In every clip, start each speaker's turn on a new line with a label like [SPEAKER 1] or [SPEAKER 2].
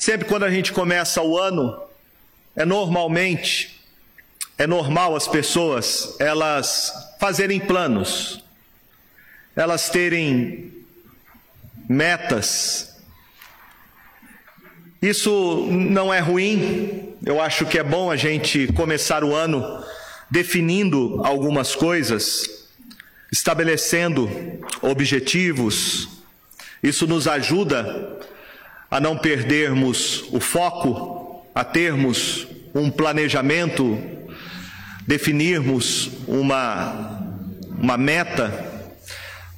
[SPEAKER 1] Sempre quando a gente começa o ano, é normalmente, é normal as pessoas elas fazerem planos, elas terem metas. Isso não é ruim, eu acho que é bom a gente começar o ano definindo algumas coisas, estabelecendo objetivos. Isso nos ajuda a não perdermos o foco, a termos um planejamento, definirmos uma, uma meta,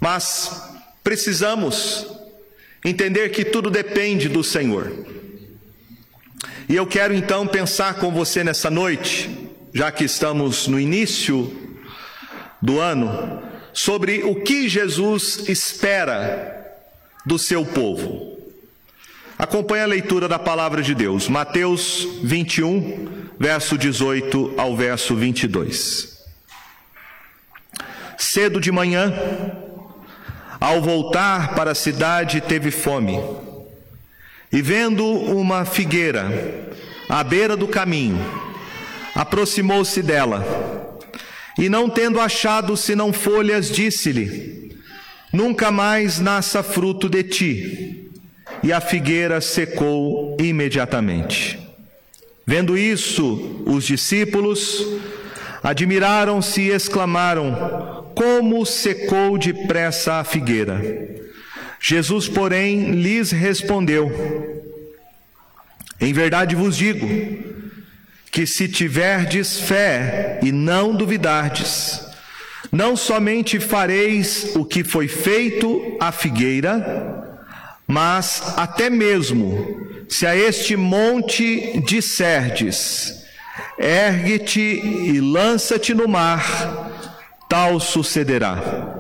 [SPEAKER 1] mas precisamos entender que tudo depende do Senhor. E eu quero então pensar com você nessa noite, já que estamos no início do ano, sobre o que Jesus espera do seu povo. Acompanhe a leitura da palavra de Deus, Mateus 21, verso 18 ao verso 22. Cedo de manhã, ao voltar para a cidade, teve fome. E vendo uma figueira à beira do caminho, aproximou-se dela. E não tendo achado senão folhas, disse-lhe: Nunca mais nasça fruto de ti e a figueira secou imediatamente. Vendo isso, os discípulos admiraram-se e exclamaram: Como secou depressa a figueira! Jesus, porém, lhes respondeu: Em verdade vos digo, que se tiverdes fé e não duvidardes, não somente fareis o que foi feito à figueira, mas até mesmo se a este monte disserdes, ergue-te e lança-te no mar, tal sucederá.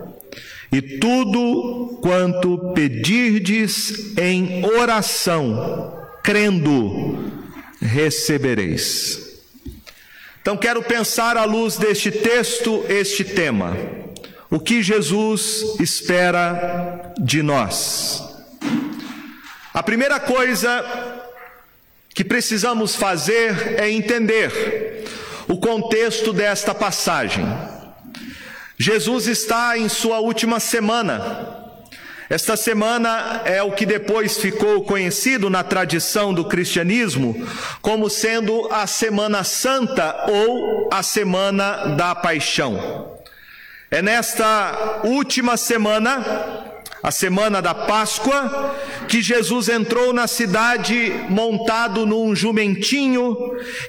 [SPEAKER 1] E tudo quanto pedirdes em oração, crendo, recebereis. Então quero pensar à luz deste texto este tema. O que Jesus espera de nós? A primeira coisa que precisamos fazer é entender o contexto desta passagem. Jesus está em sua última semana. Esta semana é o que depois ficou conhecido na tradição do cristianismo como sendo a Semana Santa ou a Semana da Paixão. É nesta última semana a semana da Páscoa, que Jesus entrou na cidade montado num jumentinho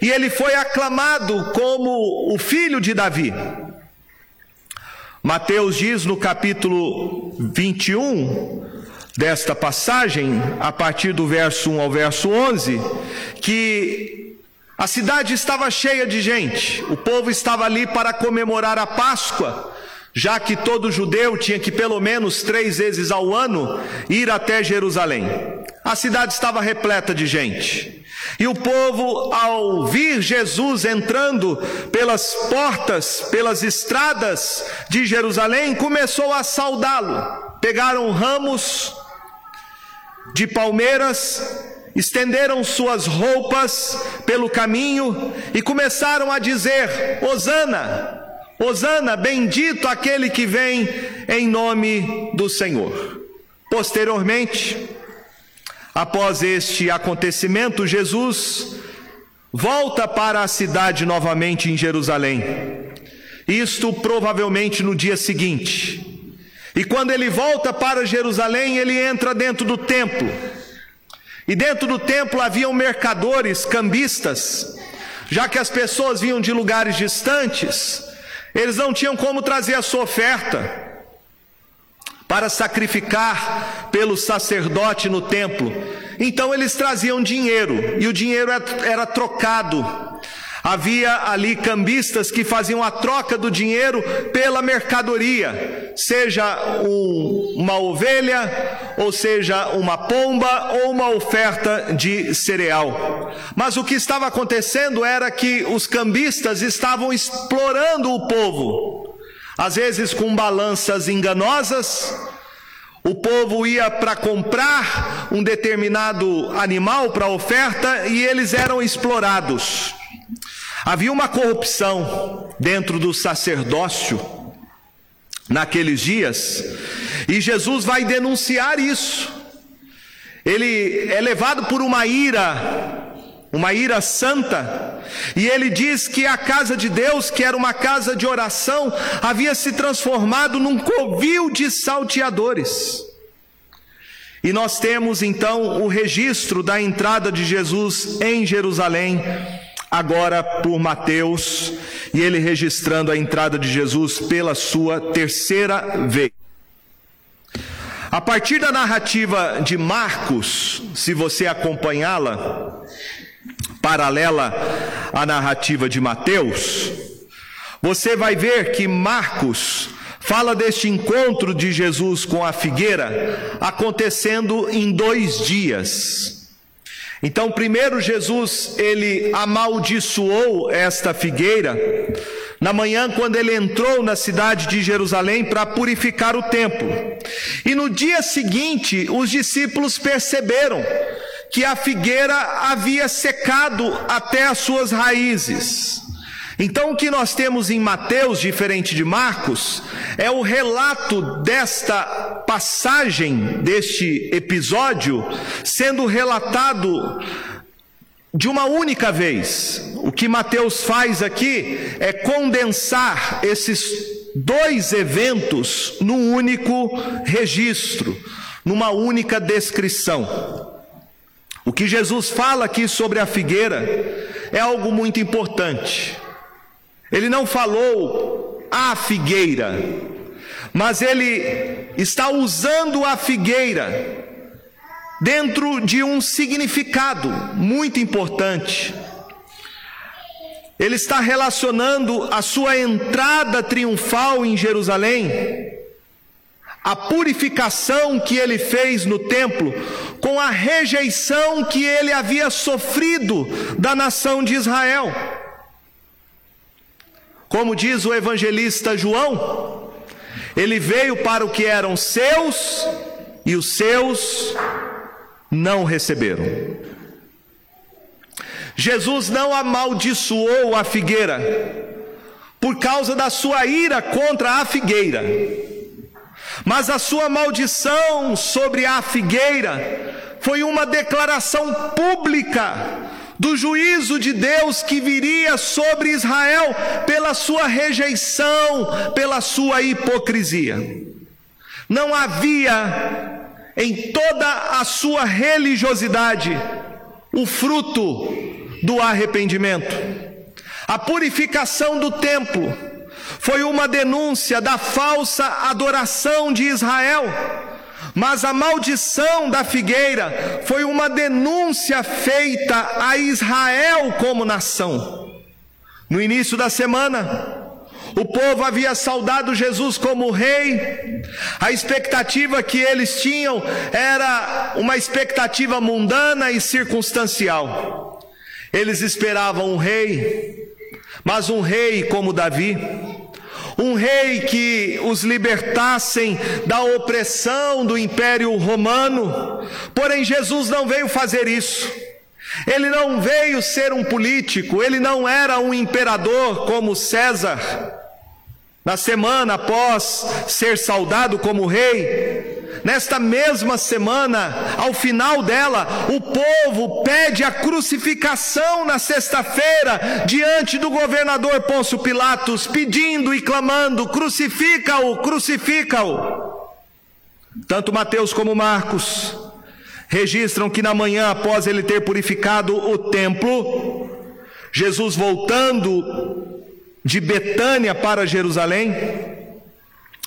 [SPEAKER 1] e ele foi aclamado como o filho de Davi. Mateus diz no capítulo 21 desta passagem, a partir do verso 1 ao verso 11, que a cidade estava cheia de gente, o povo estava ali para comemorar a Páscoa já que todo judeu tinha que pelo menos três vezes ao ano ir até Jerusalém. A cidade estava repleta de gente. E o povo, ao vir Jesus entrando pelas portas, pelas estradas de Jerusalém, começou a saudá-lo. Pegaram ramos de palmeiras, estenderam suas roupas pelo caminho e começaram a dizer: Hosana, Hosana, bendito aquele que vem em nome do Senhor. Posteriormente, após este acontecimento, Jesus volta para a cidade novamente em Jerusalém. Isto provavelmente no dia seguinte. E quando ele volta para Jerusalém, ele entra dentro do templo. E dentro do templo haviam mercadores, cambistas, já que as pessoas vinham de lugares distantes eles não tinham como trazer a sua oferta para sacrificar pelo sacerdote no templo. Então eles traziam dinheiro e o dinheiro era trocado Havia ali cambistas que faziam a troca do dinheiro pela mercadoria, seja um, uma ovelha, ou seja uma pomba, ou uma oferta de cereal. Mas o que estava acontecendo era que os cambistas estavam explorando o povo, às vezes com balanças enganosas, O povo ia para comprar um determinado animal para oferta e eles eram explorados. Havia uma corrupção dentro do sacerdócio naqueles dias, e Jesus vai denunciar isso. Ele é levado por uma ira, uma ira santa, e ele diz que a casa de Deus, que era uma casa de oração, havia se transformado num covil de salteadores. E nós temos então o registro da entrada de Jesus em Jerusalém, agora por Mateus, e ele registrando a entrada de Jesus pela sua terceira vez. A partir da narrativa de Marcos, se você acompanhá-la, paralela à narrativa de Mateus, você vai ver que Marcos fala deste encontro de Jesus com a figueira acontecendo em dois dias. Então, primeiro Jesus, ele amaldiçoou esta figueira, na manhã, quando ele entrou na cidade de Jerusalém para purificar o templo. E no dia seguinte, os discípulos perceberam que a figueira havia secado até as suas raízes. Então, o que nós temos em Mateus, diferente de Marcos, é o relato desta passagem, deste episódio, sendo relatado de uma única vez. O que Mateus faz aqui é condensar esses dois eventos num único registro, numa única descrição. O que Jesus fala aqui sobre a figueira é algo muito importante. Ele não falou a figueira, mas ele está usando a figueira dentro de um significado muito importante. Ele está relacionando a sua entrada triunfal em Jerusalém, a purificação que ele fez no templo, com a rejeição que ele havia sofrido da nação de Israel. Como diz o evangelista João, ele veio para o que eram seus e os seus não receberam. Jesus não amaldiçoou a figueira por causa da sua ira contra a figueira, mas a sua maldição sobre a figueira foi uma declaração pública do juízo de Deus que viria sobre Israel pela sua rejeição, pela sua hipocrisia. Não havia em toda a sua religiosidade o fruto do arrependimento. A purificação do templo foi uma denúncia da falsa adoração de Israel, mas a maldição da figueira foi uma denúncia feita a Israel como nação. No início da semana, o povo havia saudado Jesus como rei. A expectativa que eles tinham era uma expectativa mundana e circunstancial. Eles esperavam um rei, mas um rei como Davi, um rei que os libertassem da opressão do império romano. Porém, Jesus não veio fazer isso. Ele não veio ser um político, ele não era um imperador como César. Na semana após ser saudado como rei, nesta mesma semana, ao final dela, o povo pede a crucificação na sexta-feira, diante do governador Pôncio Pilatos, pedindo e clamando: crucifica-o, crucifica-o. Tanto Mateus como Marcos registram que na manhã após ele ter purificado o templo, Jesus voltando de Betânia para Jerusalém.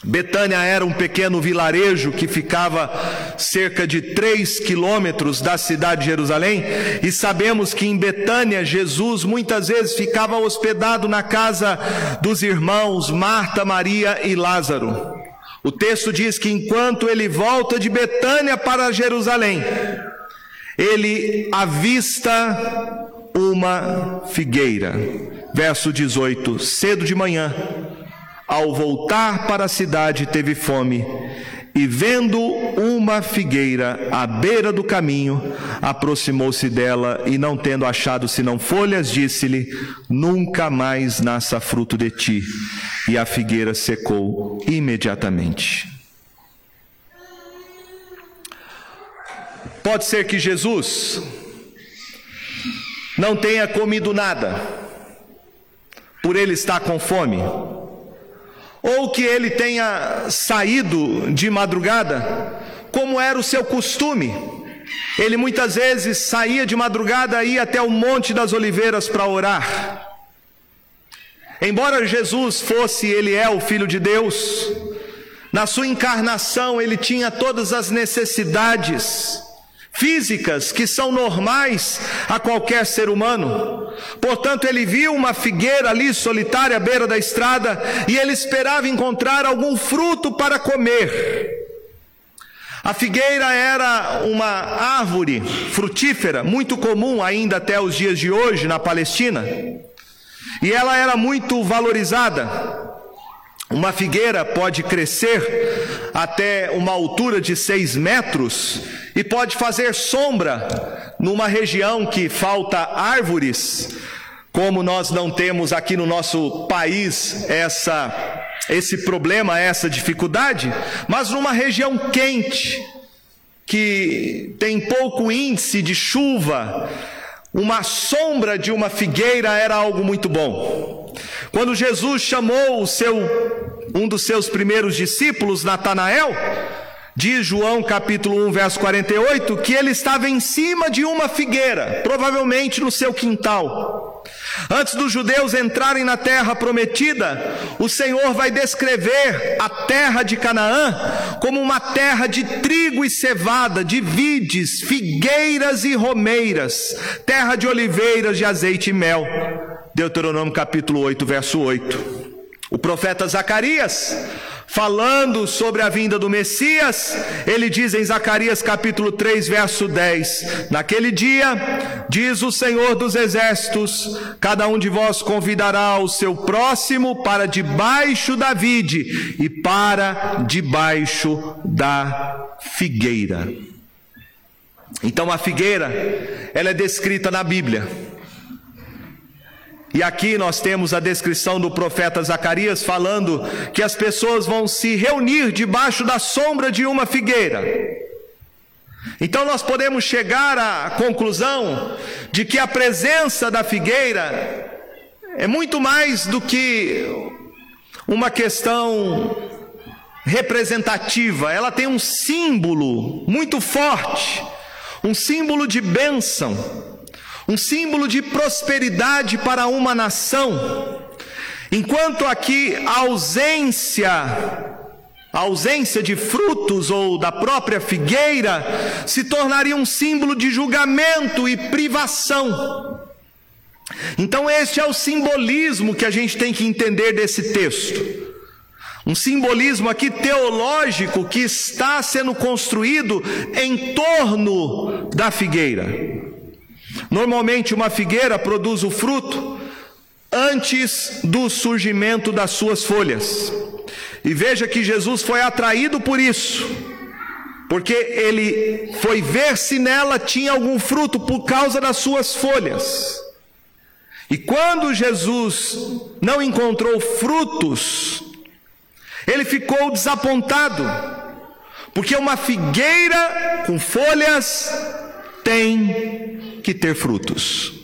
[SPEAKER 1] Betânia era um pequeno vilarejo que ficava cerca de três quilômetros da cidade de Jerusalém, e sabemos que em Betânia Jesus muitas vezes ficava hospedado na casa dos irmãos Marta, Maria e Lázaro. O texto diz que enquanto ele volta de Betânia para Jerusalém, ele avista uma figueira Verso 18: Cedo de manhã, ao voltar para a cidade, teve fome, e vendo uma figueira à beira do caminho, aproximou-se dela e, não tendo achado senão folhas, disse-lhe: Nunca mais nasça fruto de ti. E a figueira secou imediatamente. Pode ser que Jesus não tenha comido nada, por ele estar com fome ou que ele tenha saído de madrugada, como era o seu costume. Ele muitas vezes saía de madrugada e ia até o Monte das Oliveiras para orar. Embora Jesus fosse, ele é o Filho de Deus, na sua encarnação ele tinha todas as necessidades físicas que são normais a qualquer ser humano. Portanto, ele viu uma figueira ali solitária à beira da estrada e ele esperava encontrar algum fruto para comer. A figueira era uma árvore frutífera muito comum ainda até os dias de hoje na Palestina. E ela era muito valorizada. Uma figueira pode crescer até uma altura de seis metros e pode fazer sombra numa região que falta árvores, como nós não temos aqui no nosso país essa esse problema, essa dificuldade, mas numa região quente que tem pouco índice de chuva, uma sombra de uma figueira era algo muito bom. Quando Jesus chamou o seu um dos seus primeiros discípulos, Natanael, diz João capítulo 1, verso 48, que ele estava em cima de uma figueira, provavelmente no seu quintal. Antes dos judeus entrarem na terra prometida, o Senhor vai descrever a terra de Canaã como uma terra de trigo e cevada, de vides, figueiras e romeiras, terra de oliveiras, de azeite e mel. Deuteronômio capítulo 8, verso 8. O profeta Zacarias, falando sobre a vinda do Messias, ele diz em Zacarias capítulo 3, verso 10: Naquele dia, diz o Senhor dos exércitos, cada um de vós convidará o seu próximo para debaixo da vide e para debaixo da figueira. Então a figueira, ela é descrita na Bíblia e aqui nós temos a descrição do profeta Zacarias falando que as pessoas vão se reunir debaixo da sombra de uma figueira. Então nós podemos chegar à conclusão de que a presença da figueira é muito mais do que uma questão representativa, ela tem um símbolo muito forte, um símbolo de bênção um símbolo de prosperidade para uma nação. Enquanto aqui a ausência, a ausência de frutos ou da própria figueira se tornaria um símbolo de julgamento e privação. Então, este é o simbolismo que a gente tem que entender desse texto. Um simbolismo aqui teológico que está sendo construído em torno da figueira. Normalmente, uma figueira produz o fruto antes do surgimento das suas folhas. E veja que Jesus foi atraído por isso, porque ele foi ver se nela tinha algum fruto por causa das suas folhas. E quando Jesus não encontrou frutos, ele ficou desapontado, porque uma figueira com folhas tem que ter frutos.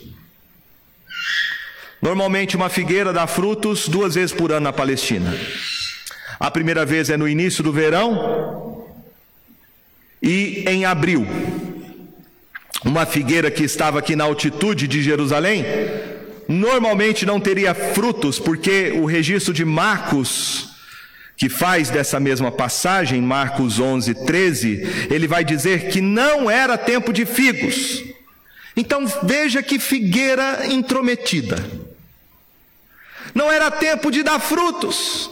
[SPEAKER 1] Normalmente, uma figueira dá frutos duas vezes por ano na Palestina. A primeira vez é no início do verão e em abril. Uma figueira que estava aqui na altitude de Jerusalém normalmente não teria frutos, porque o registro de Marcos que faz dessa mesma passagem, Marcos 11, 13, ele vai dizer que não era tempo de figos. Então veja que figueira intrometida. Não era tempo de dar frutos.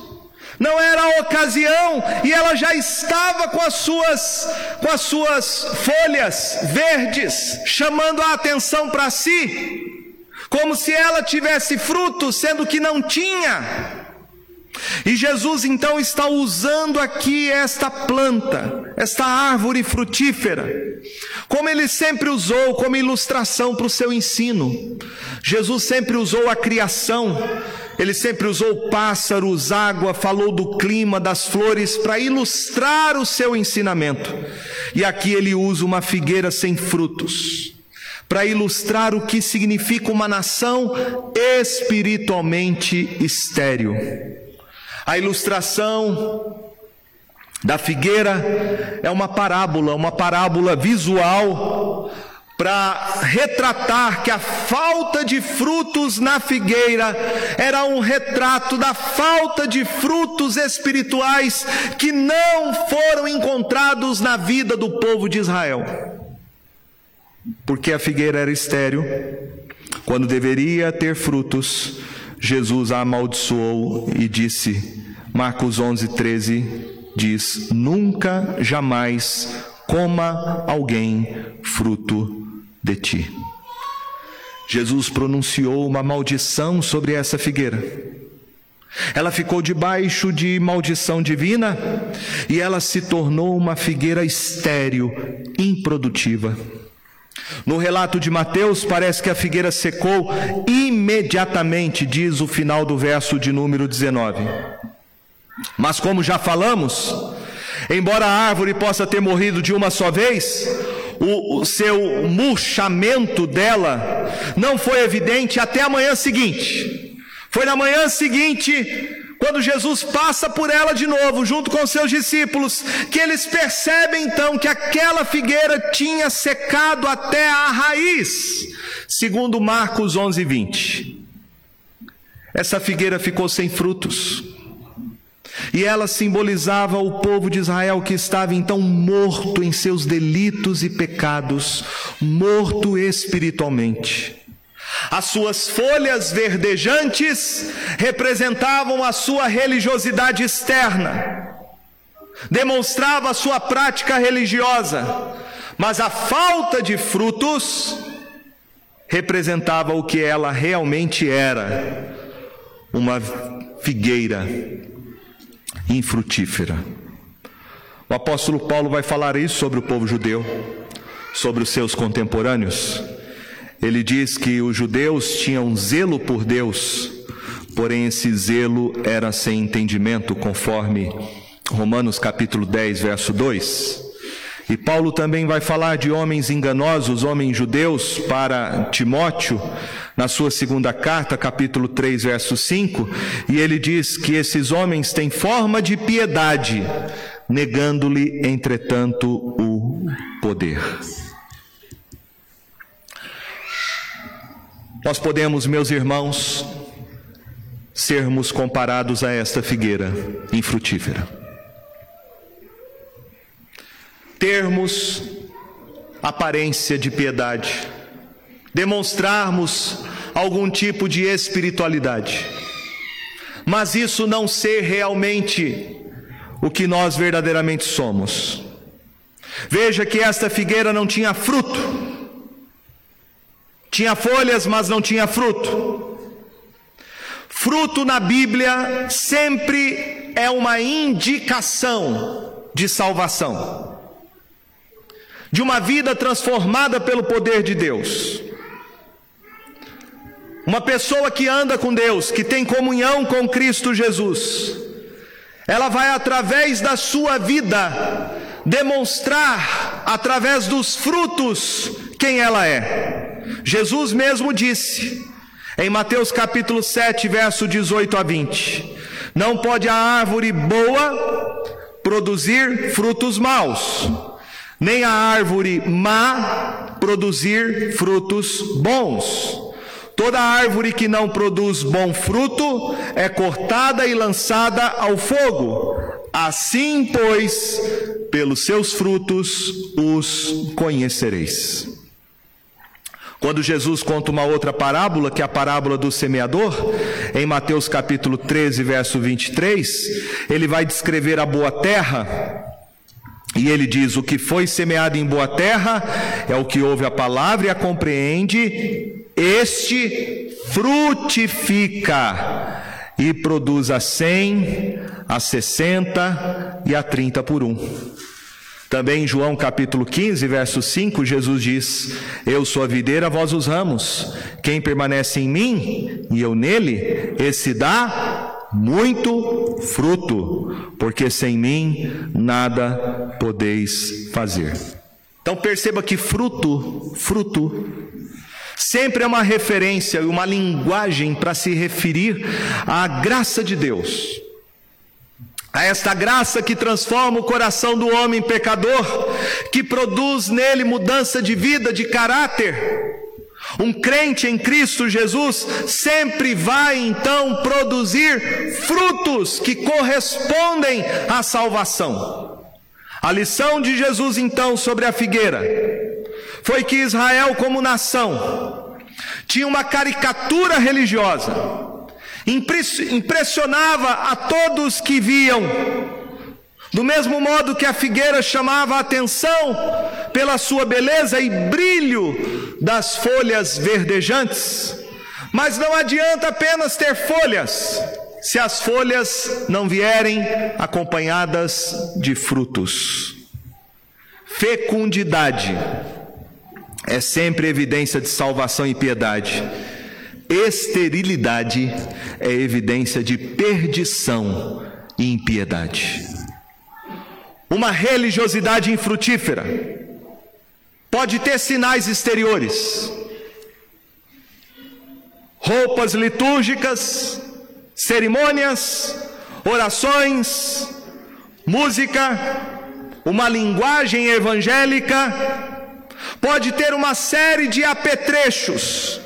[SPEAKER 1] Não era a ocasião e ela já estava com as suas com as suas folhas verdes chamando a atenção para si, como se ela tivesse frutos, sendo que não tinha. E Jesus então está usando aqui esta planta, esta árvore frutífera, como ele sempre usou como ilustração para o seu ensino. Jesus sempre usou a criação, ele sempre usou pássaros, água, falou do clima, das flores, para ilustrar o seu ensinamento. E aqui ele usa uma figueira sem frutos, para ilustrar o que significa uma nação espiritualmente estéril. A ilustração da figueira é uma parábola, uma parábola visual para retratar que a falta de frutos na figueira era um retrato da falta de frutos espirituais que não foram encontrados na vida do povo de Israel. Porque a figueira era estéril, quando deveria ter frutos, Jesus a amaldiçoou e disse, Marcos 11, 13, diz: Nunca, jamais coma alguém fruto de ti. Jesus pronunciou uma maldição sobre essa figueira. Ela ficou debaixo de maldição divina e ela se tornou uma figueira estéril, improdutiva. No relato de Mateus, parece que a figueira secou imediatamente, diz o final do verso de número 19. Mas, como já falamos, embora a árvore possa ter morrido de uma só vez, o, o, seu murchamento dela não foi evidente até a manhã seguinte. Foi na manhã seguinte quando Jesus passa por ela de novo, junto com seus discípulos, que eles percebem então que aquela figueira tinha secado até a raiz, segundo Marcos 11, 20. Essa figueira ficou sem frutos. E ela simbolizava o povo de Israel que estava então morto em seus delitos e pecados, morto espiritualmente. As suas folhas verdejantes representavam a sua religiosidade externa, demonstrava a sua prática religiosa, mas a falta de frutos representava o que ela realmente era: uma figueira infrutífera. O apóstolo Paulo vai falar isso sobre o povo judeu, sobre os seus contemporâneos. Ele diz que os judeus tinham zelo por Deus, porém esse zelo era sem entendimento, conforme Romanos capítulo 10, verso 2. E Paulo também vai falar de homens enganosos, homens judeus, para Timóteo, na sua segunda carta, capítulo 3, verso 5, e ele diz que esses homens têm forma de piedade, negando-lhe, entretanto, o poder. Nós podemos, meus irmãos, sermos comparados a esta figueira infrutífera. Termos aparência de piedade, demonstrarmos algum tipo de espiritualidade, mas isso não ser realmente o que nós verdadeiramente somos. Veja que esta figueira não tinha fruto, tinha folhas, mas não tinha fruto. Fruto na Bíblia sempre é uma indicação de salvação, de uma vida transformada pelo poder de Deus. Uma pessoa que anda com Deus, que tem comunhão com Cristo Jesus, ela vai através da sua vida demonstrar através dos frutos quem ela é. Jesus mesmo disse, em Mateus capítulo 7, verso 18 a 20: Não pode a árvore boa produzir frutos maus, nem a árvore má produzir frutos bons. Toda árvore que não produz bom fruto é cortada e lançada ao fogo. Assim, pois, pelos seus frutos os conhecereis. Quando Jesus conta uma outra parábola, que é a parábola do semeador, em Mateus capítulo 13, verso 23, ele vai descrever a boa terra. E ele diz: O que foi semeado em boa terra é o que ouve a palavra e a compreende, este frutifica e produz a cem, a sessenta e a trinta por um. Também em João capítulo 15, verso 5, Jesus diz: Eu sou a videira, vós os ramos. Quem permanece em mim e eu nele, esse dá muito fruto, porque sem mim nada podeis fazer. Então perceba que fruto, fruto, sempre é uma referência e uma linguagem para se referir à graça de Deus a esta graça que transforma o coração do homem pecador, que produz nele mudança de vida, de caráter. Um crente em Cristo Jesus sempre vai então produzir frutos que correspondem à salvação. A lição de Jesus então sobre a figueira foi que Israel, como nação, tinha uma caricatura religiosa impressionava a todos que viam. Do mesmo modo que a figueira chamava a atenção pela sua beleza e brilho das folhas verdejantes. Mas não adianta apenas ter folhas, se as folhas não vierem acompanhadas de frutos. Fecundidade é sempre evidência de salvação e piedade. Esterilidade é evidência de perdição e impiedade. Uma religiosidade infrutífera pode ter sinais exteriores, roupas litúrgicas, cerimônias, orações, música, uma linguagem evangélica, pode ter uma série de apetrechos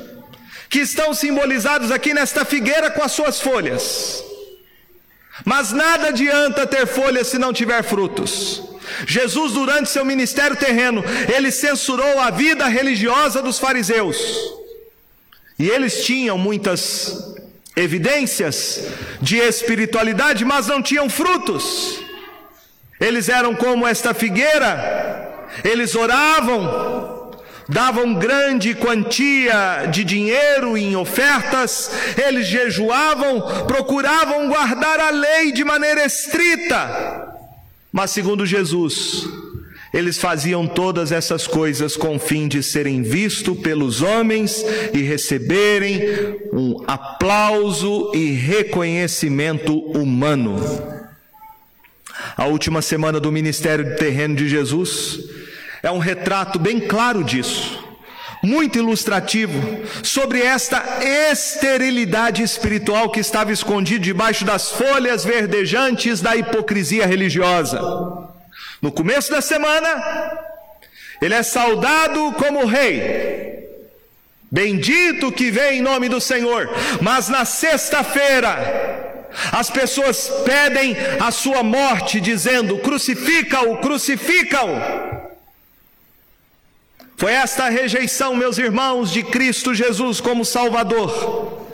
[SPEAKER 1] que estão simbolizados aqui nesta figueira com as suas folhas. Mas nada adianta ter folhas se não tiver frutos. Jesus, durante seu ministério terreno, ele censurou a vida religiosa dos fariseus. E eles tinham muitas evidências de espiritualidade, mas não tinham frutos. Eles eram como esta figueira, eles oravam, davam grande quantia de dinheiro em ofertas, eles jejuavam, procuravam guardar a lei de maneira estrita. Mas, segundo Jesus, eles faziam todas essas coisas com o fim de serem vistos pelos homens e receberem um aplauso e reconhecimento humano. A última semana do ministério terreno de Jesus, é um retrato bem claro disso, muito ilustrativo, sobre esta esterilidade espiritual que estava escondida debaixo das folhas verdejantes da hipocrisia religiosa. No começo da semana, ele é saudado como rei. Bendito que vem em nome do Senhor. Mas na sexta-feira, as pessoas pedem a sua morte, dizendo: crucifica-o, crucifica-o. Foi esta rejeição, meus irmãos, de Cristo Jesus como Salvador,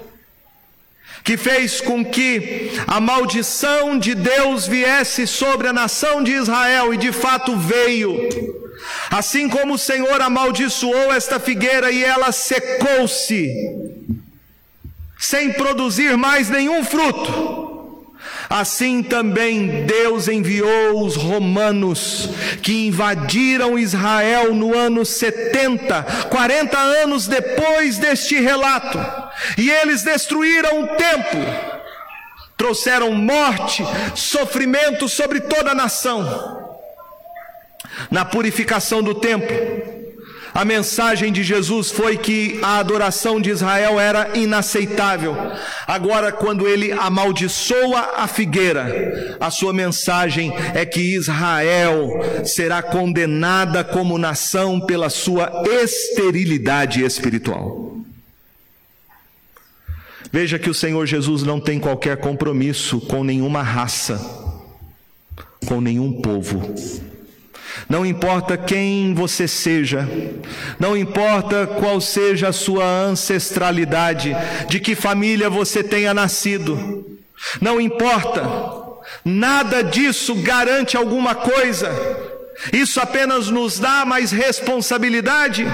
[SPEAKER 1] que fez com que a maldição de Deus viesse sobre a nação de Israel, e de fato veio. Assim como o Senhor amaldiçoou esta figueira e ela secou-se, sem produzir mais nenhum fruto, Assim também Deus enviou os romanos que invadiram Israel no ano 70, 40 anos depois deste relato, e eles destruíram o templo, trouxeram morte, sofrimento sobre toda a nação. Na purificação do templo, a mensagem de Jesus foi que a adoração de Israel era inaceitável. Agora, quando ele amaldiçoa a figueira, a sua mensagem é que Israel será condenada como nação pela sua esterilidade espiritual. Veja que o Senhor Jesus não tem qualquer compromisso com nenhuma raça, com nenhum povo. Não importa quem você seja, não importa qual seja a sua ancestralidade, de que família você tenha nascido, não importa, nada disso garante alguma coisa, isso apenas nos dá mais responsabilidade.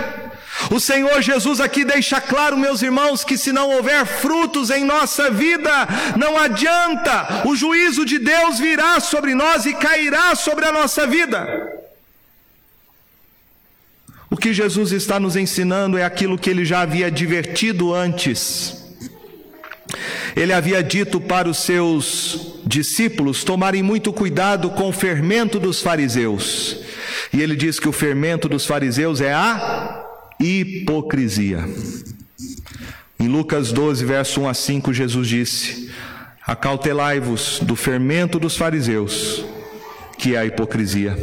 [SPEAKER 1] O Senhor Jesus aqui deixa claro, meus irmãos, que se não houver frutos em nossa vida, não adianta, o juízo de Deus virá sobre nós e cairá sobre a nossa vida. O que Jesus está nos ensinando é aquilo que ele já havia advertido antes. Ele havia dito para os seus discípulos tomarem muito cuidado com o fermento dos fariseus. E ele diz que o fermento dos fariseus é a hipocrisia. Em Lucas 12, verso 1 a 5, Jesus disse: Acautelai-vos do fermento dos fariseus, que é a hipocrisia.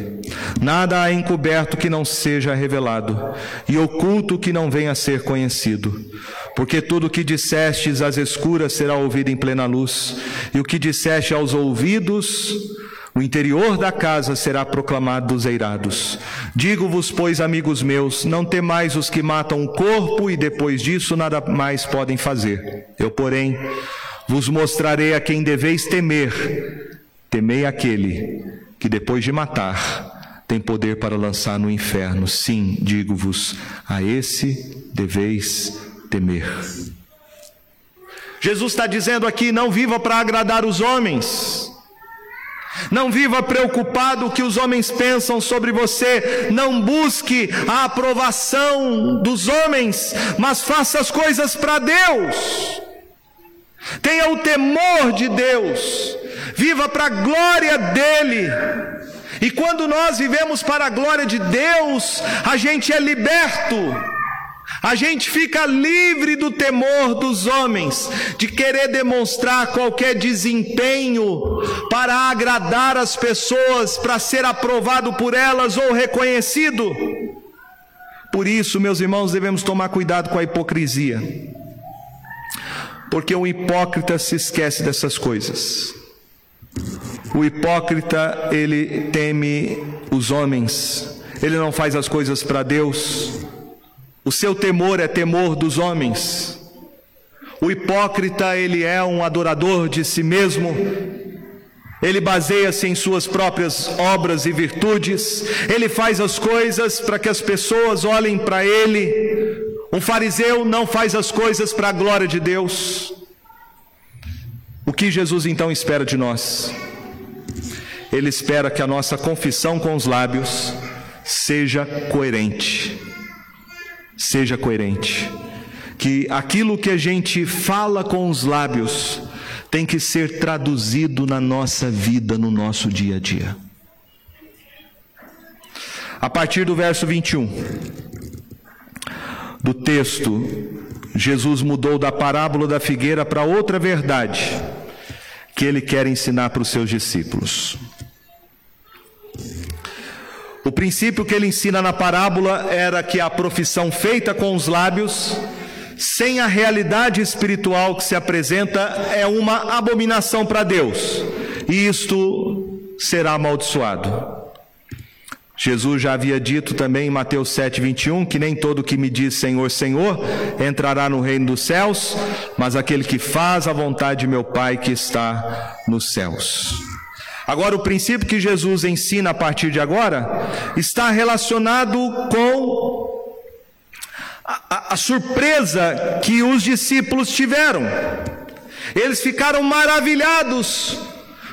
[SPEAKER 1] Nada há encoberto que não seja revelado, e oculto que não venha a ser conhecido. Porque tudo o que dissestes às escuras será ouvido em plena luz, e o que disseste aos ouvidos, o interior da casa será proclamado dos eirados. Digo-vos, pois, amigos meus, não temais os que matam o corpo e depois disso nada mais podem fazer. Eu, porém, vos mostrarei a quem deveis temer. Temei aquele que depois de matar tem poder para lançar no inferno. Sim, digo-vos, a esse deveis temer. Jesus está dizendo aqui: não viva para agradar os homens. Não viva preocupado o que os homens pensam sobre você, não busque a aprovação dos homens, mas faça as coisas para Deus. Tenha o temor de Deus, viva para a glória dEle. E quando nós vivemos para a glória de Deus, a gente é liberto. A gente fica livre do temor dos homens, de querer demonstrar qualquer desempenho para agradar as pessoas, para ser aprovado por elas ou reconhecido. Por isso, meus irmãos, devemos tomar cuidado com a hipocrisia, porque o hipócrita se esquece dessas coisas. O hipócrita, ele teme os homens, ele não faz as coisas para Deus. O seu temor é temor dos homens. O hipócrita, ele é um adorador de si mesmo. Ele baseia-se em suas próprias obras e virtudes. Ele faz as coisas para que as pessoas olhem para ele. Um fariseu não faz as coisas para a glória de Deus. O que Jesus então espera de nós? Ele espera que a nossa confissão com os lábios seja coerente seja coerente. Que aquilo que a gente fala com os lábios tem que ser traduzido na nossa vida, no nosso dia a dia. A partir do verso 21 do texto, Jesus mudou da parábola da figueira para outra verdade que ele quer ensinar para os seus discípulos. O princípio que ele ensina na parábola era que a profissão feita com os lábios, sem a realidade espiritual que se apresenta, é uma abominação para Deus, e isto será amaldiçoado. Jesus já havia dito também em Mateus 7,21 que nem todo que me diz Senhor, Senhor entrará no reino dos céus, mas aquele que faz a vontade de meu Pai que está nos céus. Agora, o princípio que Jesus ensina a partir de agora está relacionado com a, a, a surpresa que os discípulos tiveram. Eles ficaram maravilhados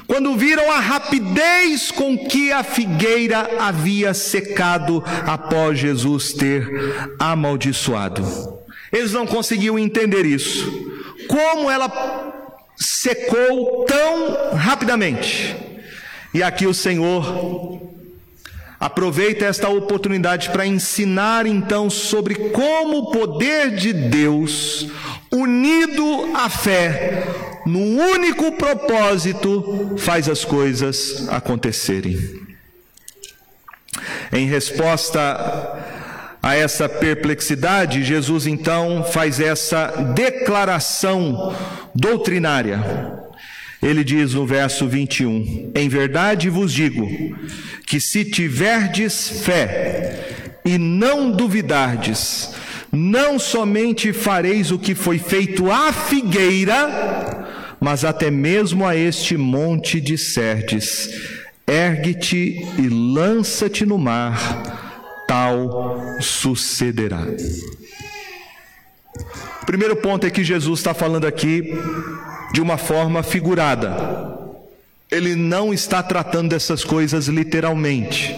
[SPEAKER 1] quando viram a rapidez com que a figueira havia secado após Jesus ter amaldiçoado. Eles não conseguiam entender isso. Como ela secou tão rapidamente? E aqui o Senhor aproveita esta oportunidade para ensinar então sobre como o poder de Deus, unido à fé, num único propósito, faz as coisas acontecerem. Em resposta a essa perplexidade, Jesus então faz essa declaração doutrinária. Ele diz no verso 21: Em verdade vos digo que se tiverdes fé e não duvidardes, não somente fareis o que foi feito à figueira, mas até mesmo a este monte disserdes: ergue-te e lança-te no mar, tal sucederá. primeiro ponto é que Jesus está falando aqui de uma forma figurada. Ele não está tratando dessas coisas literalmente.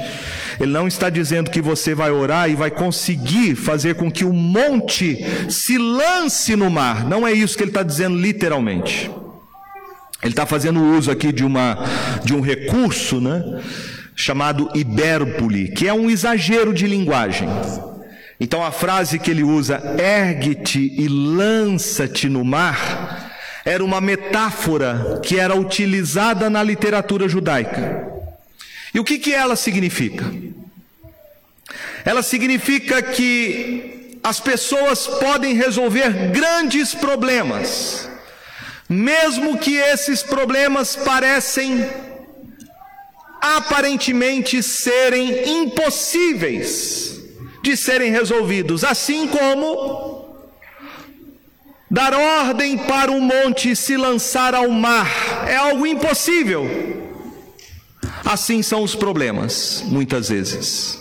[SPEAKER 1] Ele não está dizendo que você vai orar e vai conseguir fazer com que o monte se lance no mar. Não é isso que ele está dizendo literalmente. Ele está fazendo uso aqui de, uma, de um recurso, né? Chamado hipérbole, que é um exagero de linguagem. Então a frase que ele usa, ergue-te e lança-te no mar, era uma metáfora que era utilizada na literatura judaica. E o que, que ela significa? Ela significa que as pessoas podem resolver grandes problemas, mesmo que esses problemas parecem aparentemente serem impossíveis de serem resolvidos, assim como dar ordem para o monte se lançar ao mar é algo impossível. Assim são os problemas, muitas vezes.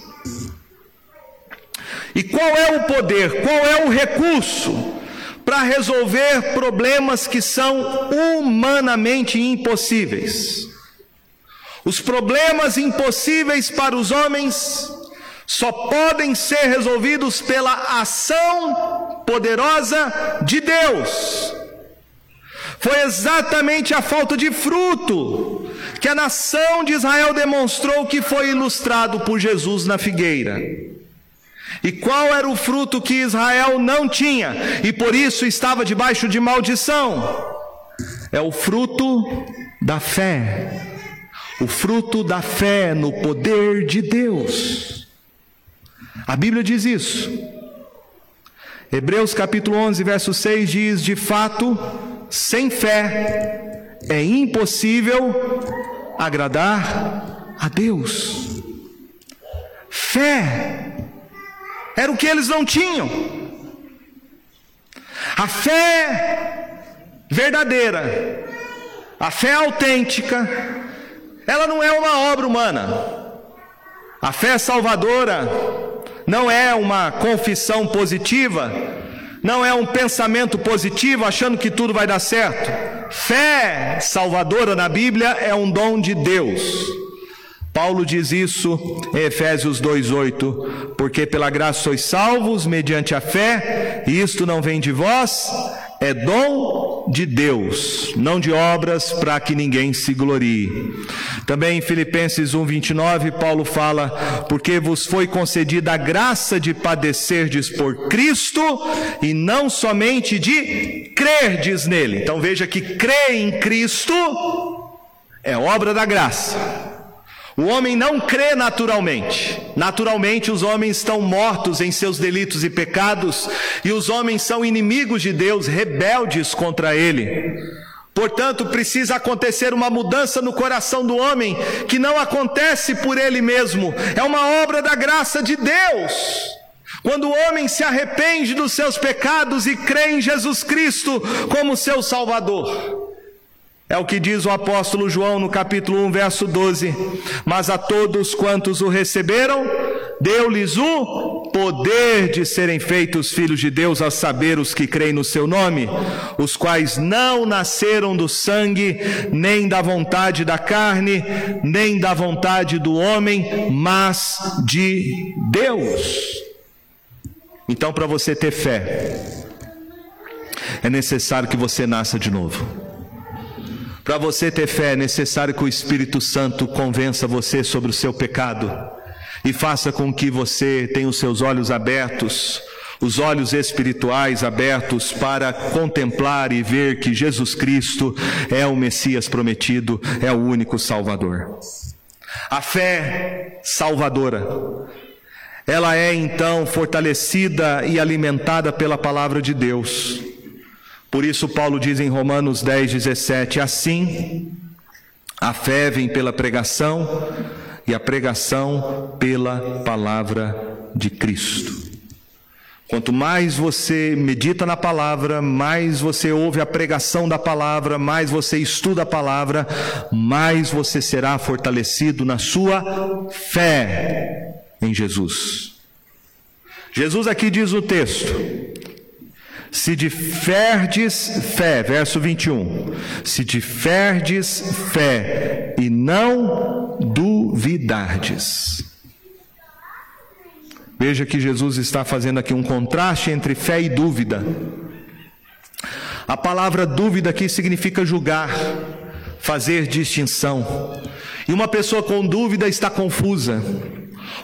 [SPEAKER 1] E qual é o poder, qual é o recurso para resolver problemas que são humanamente impossíveis? Os problemas impossíveis para os homens só podem ser resolvidos pela ação poderosa de Deus. Foi exatamente a falta de fruto que a nação de Israel demonstrou que foi ilustrado por Jesus na figueira. E qual era o fruto que Israel não tinha e por isso estava debaixo de maldição? É o fruto da fé. O fruto da fé no poder de Deus. A Bíblia diz isso. Hebreus capítulo 11, verso 6 diz: De fato, sem fé é impossível agradar a Deus. Fé era o que eles não tinham. A fé verdadeira, a fé autêntica, ela não é uma obra humana. A fé salvadora não é uma confissão positiva, não é um pensamento positivo achando que tudo vai dar certo. Fé salvadora na Bíblia é um dom de Deus. Paulo diz isso em Efésios 2:8, porque pela graça sois salvos mediante a fé, e isto não vem de vós, é dom de Deus, não de obras para que ninguém se glorie. Também em Filipenses 1:29, Paulo fala: "Porque vos foi concedida a graça de padecerdes por Cristo e não somente de crerdes nele". Então veja que crer em Cristo é obra da graça. O homem não crê naturalmente. Naturalmente, os homens estão mortos em seus delitos e pecados, e os homens são inimigos de Deus, rebeldes contra Ele. Portanto, precisa acontecer uma mudança no coração do homem, que não acontece por ele mesmo, é uma obra da graça de Deus. Quando o homem se arrepende dos seus pecados e crê em Jesus Cristo como seu Salvador. É o que diz o apóstolo João no capítulo 1, verso 12. Mas a todos quantos o receberam, deu-lhes o poder de serem feitos filhos de Deus, a saber, os que creem no seu nome, os quais não nasceram do sangue, nem da vontade da carne, nem da vontade do homem, mas de Deus. Então, para você ter fé, é necessário que você nasça de novo. Para você ter fé, é necessário que o Espírito Santo convença você sobre o seu pecado e faça com que você tenha os seus olhos abertos, os olhos espirituais abertos para contemplar e ver que Jesus Cristo é o Messias prometido, é o único Salvador. A fé salvadora, ela é então fortalecida e alimentada pela palavra de Deus. Por isso, Paulo diz em Romanos 10, 17: Assim, a fé vem pela pregação, e a pregação pela palavra de Cristo. Quanto mais você medita na palavra, mais você ouve a pregação da palavra, mais você estuda a palavra, mais você será fortalecido na sua fé em Jesus. Jesus aqui diz no texto: Se tiverdes fé, verso 21. Se tiverdes fé e não duvidardes. Veja que Jesus está fazendo aqui um contraste entre fé e dúvida. A palavra dúvida aqui significa julgar, fazer distinção. E uma pessoa com dúvida está confusa.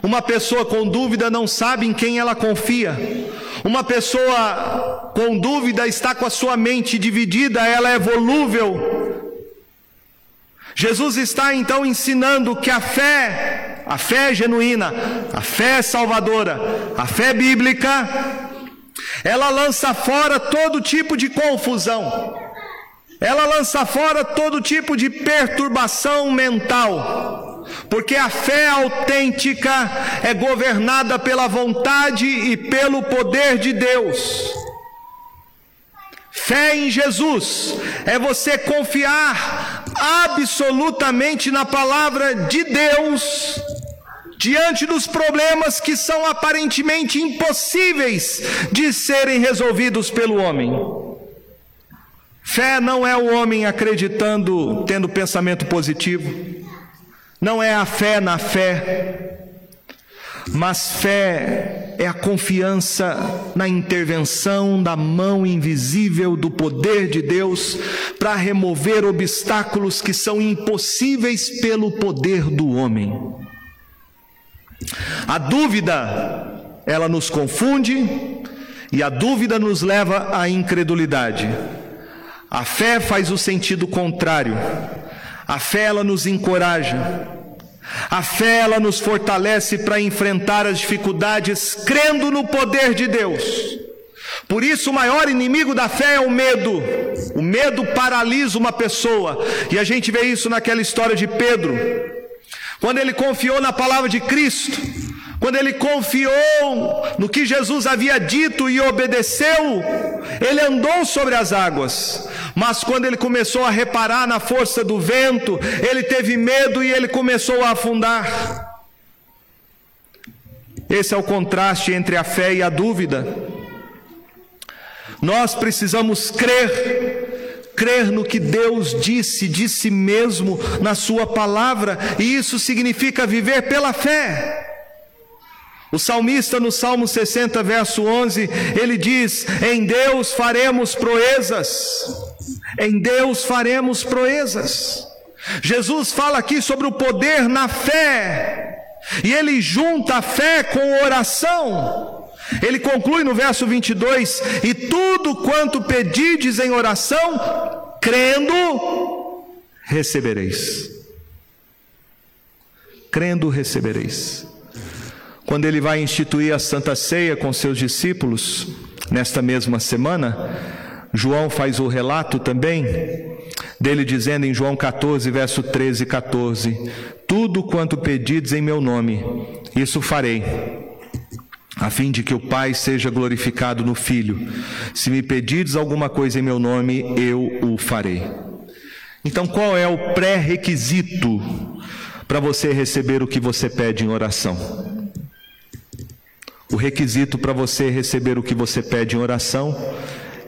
[SPEAKER 1] Uma pessoa com dúvida não sabe em quem ela confia. Uma pessoa com dúvida está com a sua mente dividida, ela é volúvel. Jesus está então ensinando que a fé, a fé genuína, a fé salvadora, a fé bíblica, ela lança fora todo tipo de confusão. Ela lança fora todo tipo de perturbação mental, porque a fé autêntica é governada pela vontade e pelo poder de Deus. Fé em Jesus é você confiar absolutamente na palavra de Deus diante dos problemas que são aparentemente impossíveis de serem resolvidos pelo homem. Fé não é o homem acreditando, tendo pensamento positivo, não é a fé na fé, mas fé é a confiança na intervenção da mão invisível do poder de Deus para remover obstáculos que são impossíveis pelo poder do homem. A dúvida, ela nos confunde e a dúvida nos leva à incredulidade. A fé faz o sentido contrário. A fé ela nos encoraja. A fé ela nos fortalece para enfrentar as dificuldades crendo no poder de Deus. Por isso, o maior inimigo da fé é o medo. O medo paralisa uma pessoa. E a gente vê isso naquela história de Pedro. Quando ele confiou na palavra de Cristo, quando ele confiou no que Jesus havia dito e obedeceu, ele andou sobre as águas. Mas quando ele começou a reparar na força do vento, ele teve medo e ele começou a afundar. Esse é o contraste entre a fé e a dúvida. Nós precisamos crer, crer no que Deus disse de si mesmo na Sua palavra, e isso significa viver pela fé. O salmista no Salmo 60, verso 11, ele diz: Em Deus faremos proezas, em Deus faremos proezas. Jesus fala aqui sobre o poder na fé, e ele junta a fé com oração. Ele conclui no verso 22: E tudo quanto pedides em oração, crendo, recebereis. Crendo, recebereis. Quando ele vai instituir a Santa Ceia com seus discípulos, nesta mesma semana, João faz o relato também dele dizendo em João 14, verso 13 e 14: Tudo quanto pedides em meu nome, isso farei, a fim de que o Pai seja glorificado no Filho. Se me pedides alguma coisa em meu nome, eu o farei. Então, qual é o pré-requisito para você receber o que você pede em oração? O requisito para você receber o que você pede em oração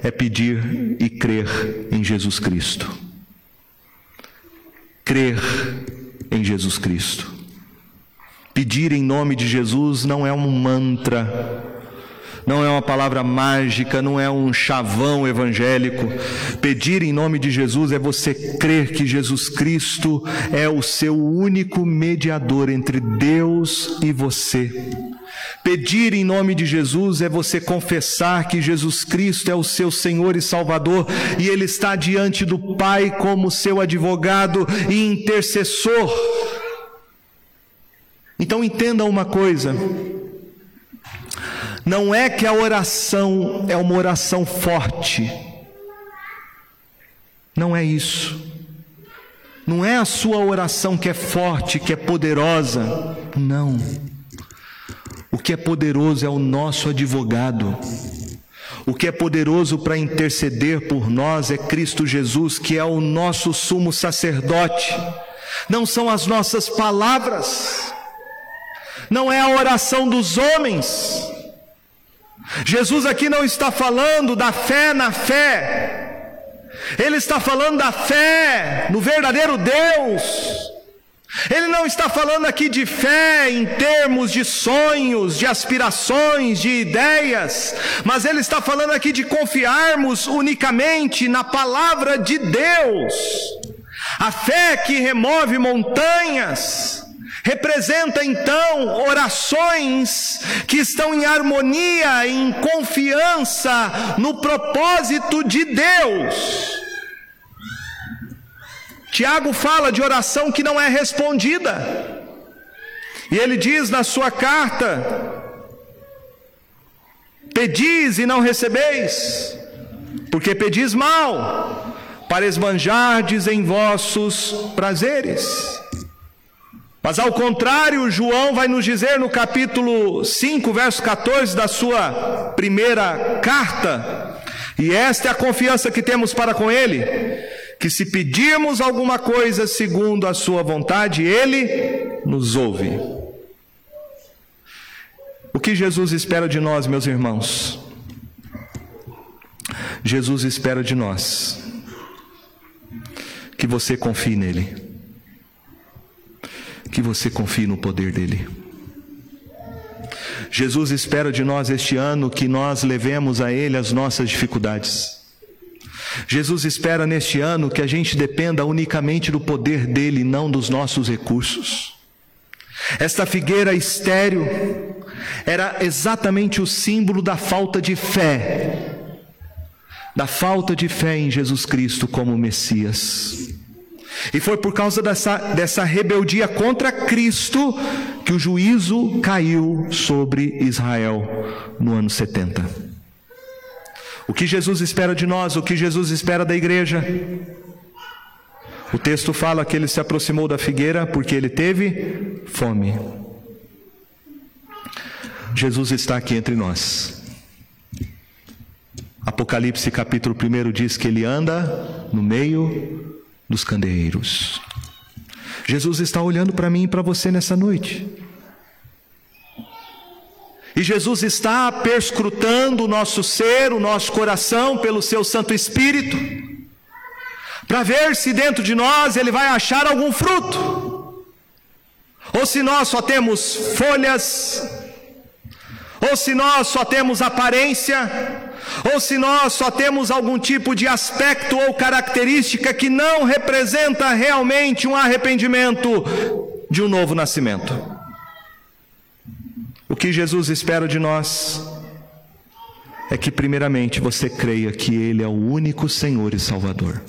[SPEAKER 1] é pedir e crer em Jesus Cristo. Crer em Jesus Cristo. Pedir em nome de Jesus não é um mantra, não é uma palavra mágica, não é um chavão evangélico. Pedir em nome de Jesus é você crer que Jesus Cristo é o seu único mediador entre Deus e você. Pedir em nome de Jesus é você confessar que Jesus Cristo é o seu Senhor e Salvador e Ele está diante do Pai como seu advogado e intercessor. Então entenda uma coisa: não é que a oração é uma oração forte, não é isso. Não é a sua oração que é forte, que é poderosa, não. O que é poderoso é o nosso advogado. O que é poderoso para interceder por nós é Cristo Jesus, que é o nosso sumo sacerdote. Não são as nossas palavras, não é a oração dos homens, Jesus aqui não está falando da fé na fé, ele está falando da fé no verdadeiro Deus. Ele não está falando aqui de fé em termos de sonhos, de aspirações, de ideias, mas ele está falando aqui de confiarmos unicamente na palavra de Deus. A fé que remove montanhas, representa então orações que estão em harmonia, em confiança no propósito de Deus. Tiago fala de oração que não é respondida. E ele diz na sua carta: Pedis e não recebeis, porque pedis mal, para esbanjardes em vossos prazeres. Mas ao contrário, João vai nos dizer no capítulo 5, verso 14 da sua primeira carta, e esta é a confiança que temos para com ele, que se pedirmos alguma coisa segundo a sua vontade, ele nos ouve. O que Jesus espera de nós, meus irmãos? Jesus espera de nós que você confie nele que você confie no poder dele. Jesus espera de nós este ano que nós levemos a Ele as nossas dificuldades. Jesus espera neste ano que a gente dependa unicamente do poder dele, não dos nossos recursos. Esta figueira estéril era exatamente o símbolo da falta de fé, da falta de fé em Jesus Cristo como Messias. E foi por causa dessa, dessa rebeldia contra Cristo que o juízo caiu sobre Israel no ano 70. O que Jesus espera de nós, o que Jesus espera da igreja? O texto fala que ele se aproximou da figueira porque ele teve fome. Jesus está aqui entre nós. Apocalipse capítulo 1 diz que ele anda no meio dos candeeiros. Jesus está olhando para mim e para você nessa noite. E Jesus está perscrutando o nosso ser, o nosso coração, pelo seu Santo Espírito, para ver se dentro de nós ele vai achar algum fruto, ou se nós só temos folhas, ou se nós só temos aparência, ou se nós só temos algum tipo de aspecto ou característica que não representa realmente um arrependimento de um novo nascimento. O que Jesus espera de nós é que, primeiramente, você creia que Ele é o único Senhor e Salvador.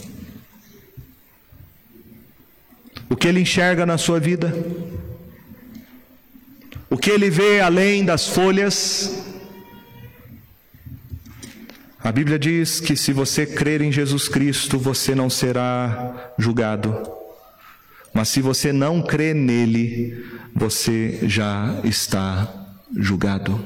[SPEAKER 1] O que Ele enxerga na sua vida, o que Ele vê além das folhas, a Bíblia diz que se você crer em Jesus Cristo, você não será julgado. Mas se você não crê nele, você já está julgado.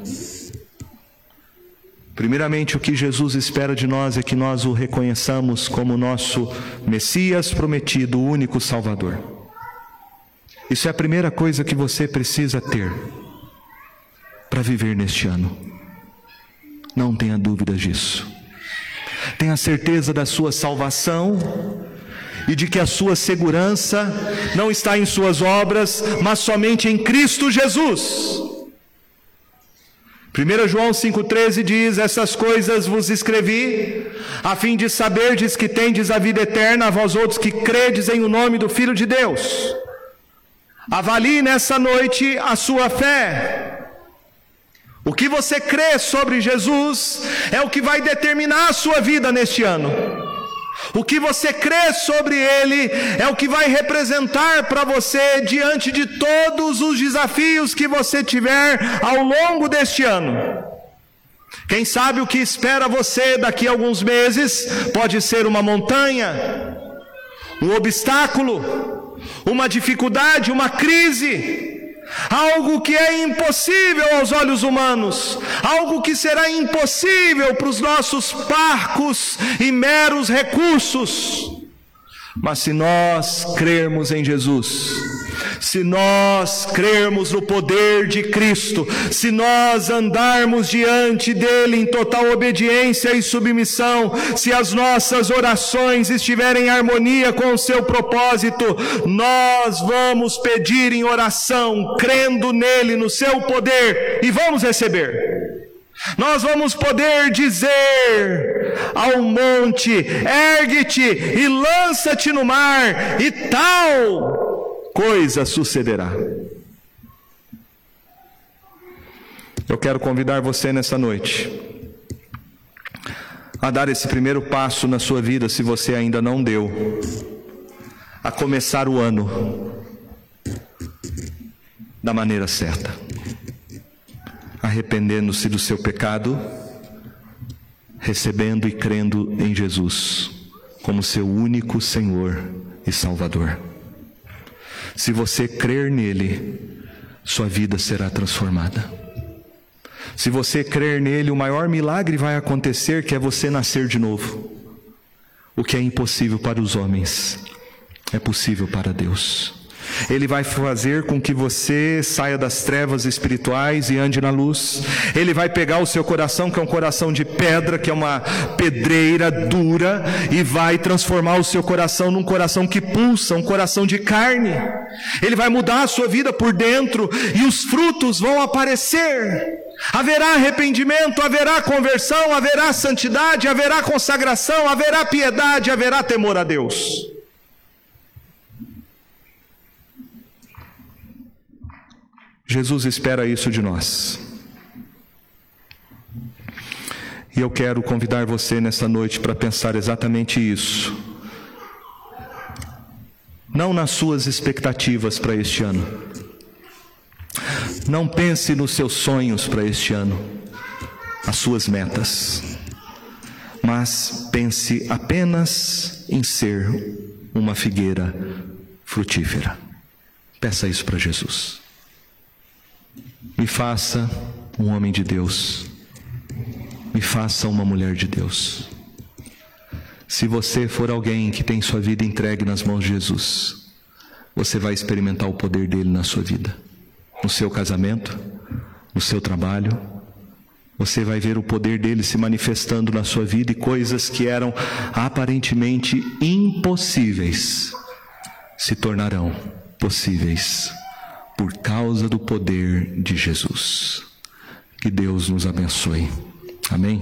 [SPEAKER 1] Primeiramente, o que Jesus espera de nós é que nós o reconheçamos como nosso Messias prometido, o único Salvador. Isso é a primeira coisa que você precisa ter para viver neste ano. Não tenha dúvidas disso. Tenha certeza da sua salvação e de que a sua segurança não está em suas obras, mas somente em Cristo Jesus. 1 João 5,13 diz: Essas coisas vos escrevi, a fim de saberdes que tendes a vida eterna, a vós outros que credes em o nome do Filho de Deus. Avalie nessa noite a sua fé. O que você crê sobre Jesus é o que vai determinar a sua vida neste ano. O que você crê sobre Ele é o que vai representar para você diante de todos os desafios que você tiver ao longo deste ano. Quem sabe o que espera você daqui a alguns meses pode ser uma montanha, um obstáculo, uma dificuldade, uma crise algo que é impossível aos olhos humanos, algo que será impossível para os nossos parcos e meros recursos. Mas se nós crermos em Jesus, Se nós crermos no poder de Cristo, se nós andarmos diante dele em total obediência e submissão, se as nossas orações estiverem em harmonia com o seu propósito, nós vamos pedir em oração, crendo nele, no seu poder, e vamos receber. Nós vamos poder dizer ao monte: ergue-te e lança-te no mar, e tal coisa sucederá. Eu quero convidar você nessa noite a dar esse primeiro passo na sua vida, se você ainda não deu, a começar o ano da maneira certa arrependendo-se do seu pecado, recebendo e crendo em Jesus como seu único Senhor e Salvador. Se você crer nele, sua vida será transformada. Se você crer nele, o maior milagre vai acontecer, que é você nascer de novo. O que é impossível para os homens é possível para Deus. Ele vai fazer com que você saia das trevas espirituais e ande na luz. Ele vai pegar o seu coração, que é um coração de pedra, que é uma pedreira dura, e vai transformar o seu coração num coração que pulsa, um coração de carne. Ele vai mudar a sua vida por dentro e os frutos vão aparecer. Haverá arrependimento, haverá conversão, haverá santidade, haverá consagração, haverá piedade, haverá temor a Deus. Jesus espera isso de nós. E eu quero convidar você nessa noite para pensar exatamente isso. Não nas suas expectativas para este ano. Não pense nos seus sonhos para este ano, as suas metas. Mas pense apenas em ser uma figueira frutífera. Peça isso para Jesus. Me faça um homem de Deus. Me faça uma mulher de Deus. Se você for alguém que tem sua vida entregue nas mãos de Jesus, você vai experimentar o poder dele na sua vida, no seu casamento, no seu trabalho. Você vai ver o poder dele se manifestando na sua vida e coisas que eram aparentemente impossíveis se tornarão possíveis por causa do poder de Jesus. Que Deus nos abençoe. Amém?